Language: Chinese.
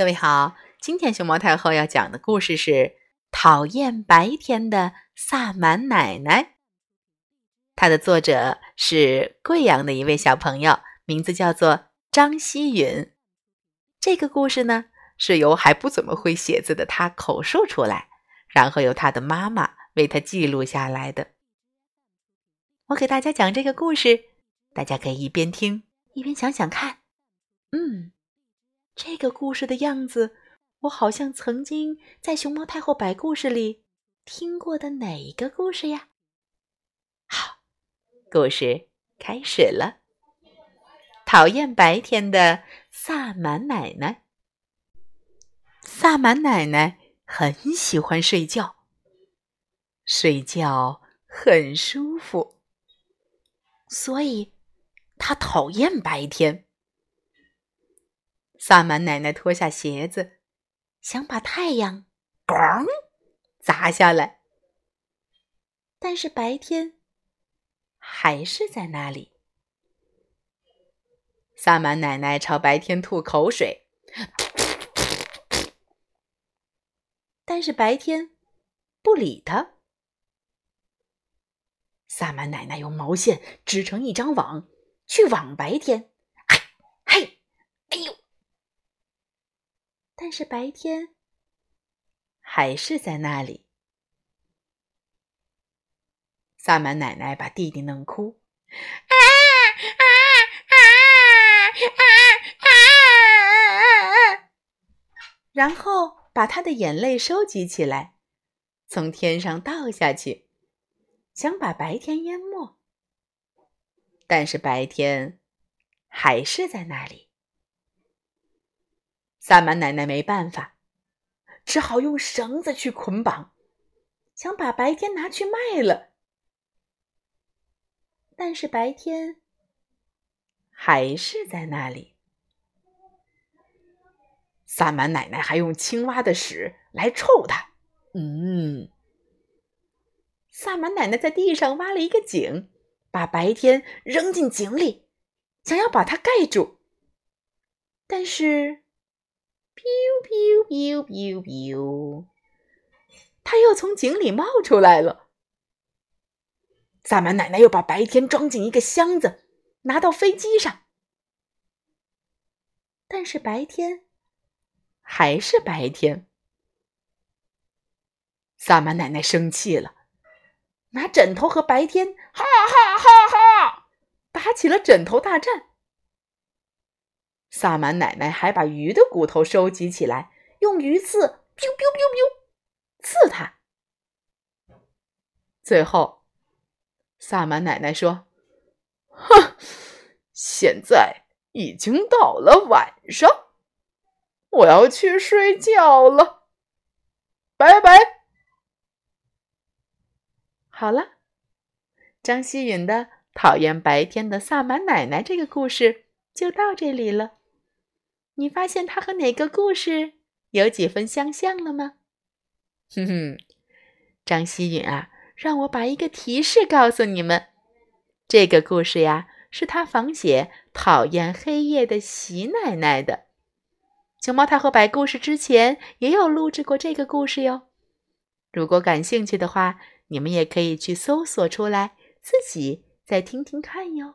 各位好，今天熊猫太后要讲的故事是《讨厌白天的萨满奶奶》。它的作者是贵阳的一位小朋友，名字叫做张希允。这个故事呢，是由还不怎么会写字的他口述出来，然后由他的妈妈为他记录下来的。我给大家讲这个故事，大家可以一边听一边想想看。嗯。这个故事的样子，我好像曾经在《熊猫太后摆故事》里听过的哪一个故事呀？好，故事开始了。讨厌白天的萨满奶奶。萨满奶奶很喜欢睡觉，睡觉很舒服，所以她讨厌白天。萨满奶奶脱下鞋子，想把太阳“咣”砸下来，但是白天还是在那里。萨满奶奶朝白天吐口水，但是白天不理他。萨满奶奶用毛线织成一张网，去网白天。但是白天还是在那里。萨满奶奶把弟弟弄哭，啊啊啊啊啊啊！然后把他的眼泪收集起来，从天上倒下去，想把白天淹没。但是白天还是在那里。萨满奶奶没办法，只好用绳子去捆绑，想把白天拿去卖了。但是白天还是在那里。萨满奶奶还用青蛙的屎来臭它。嗯，萨满奶奶在地上挖了一个井，把白天扔进井里，想要把它盖住。但是。Biu biu biu biu biu，他又从井里冒出来了。萨满奶奶又把白天装进一个箱子，拿到飞机上。但是白天还是白天。萨满奶奶生气了，拿枕头和白天哈哈哈哈打起了枕头大战。萨满奶奶还把鱼的骨头收集起来，用鱼刺 biu biu biu biu 刺它。最后，萨满奶奶说：“哼，现在已经到了晚上，我要去睡觉了，拜拜。”好了，张希允的《讨厌白天的萨满奶奶》这个故事就到这里了。你发现它和哪个故事有几分相像了吗？哼哼，张希允啊，让我把一个提示告诉你们。这个故事呀，是他仿写讨厌黑夜的喜奶奶的。熊猫太后摆故事之前也有录制过这个故事哟。如果感兴趣的话，你们也可以去搜索出来，自己再听听看哟。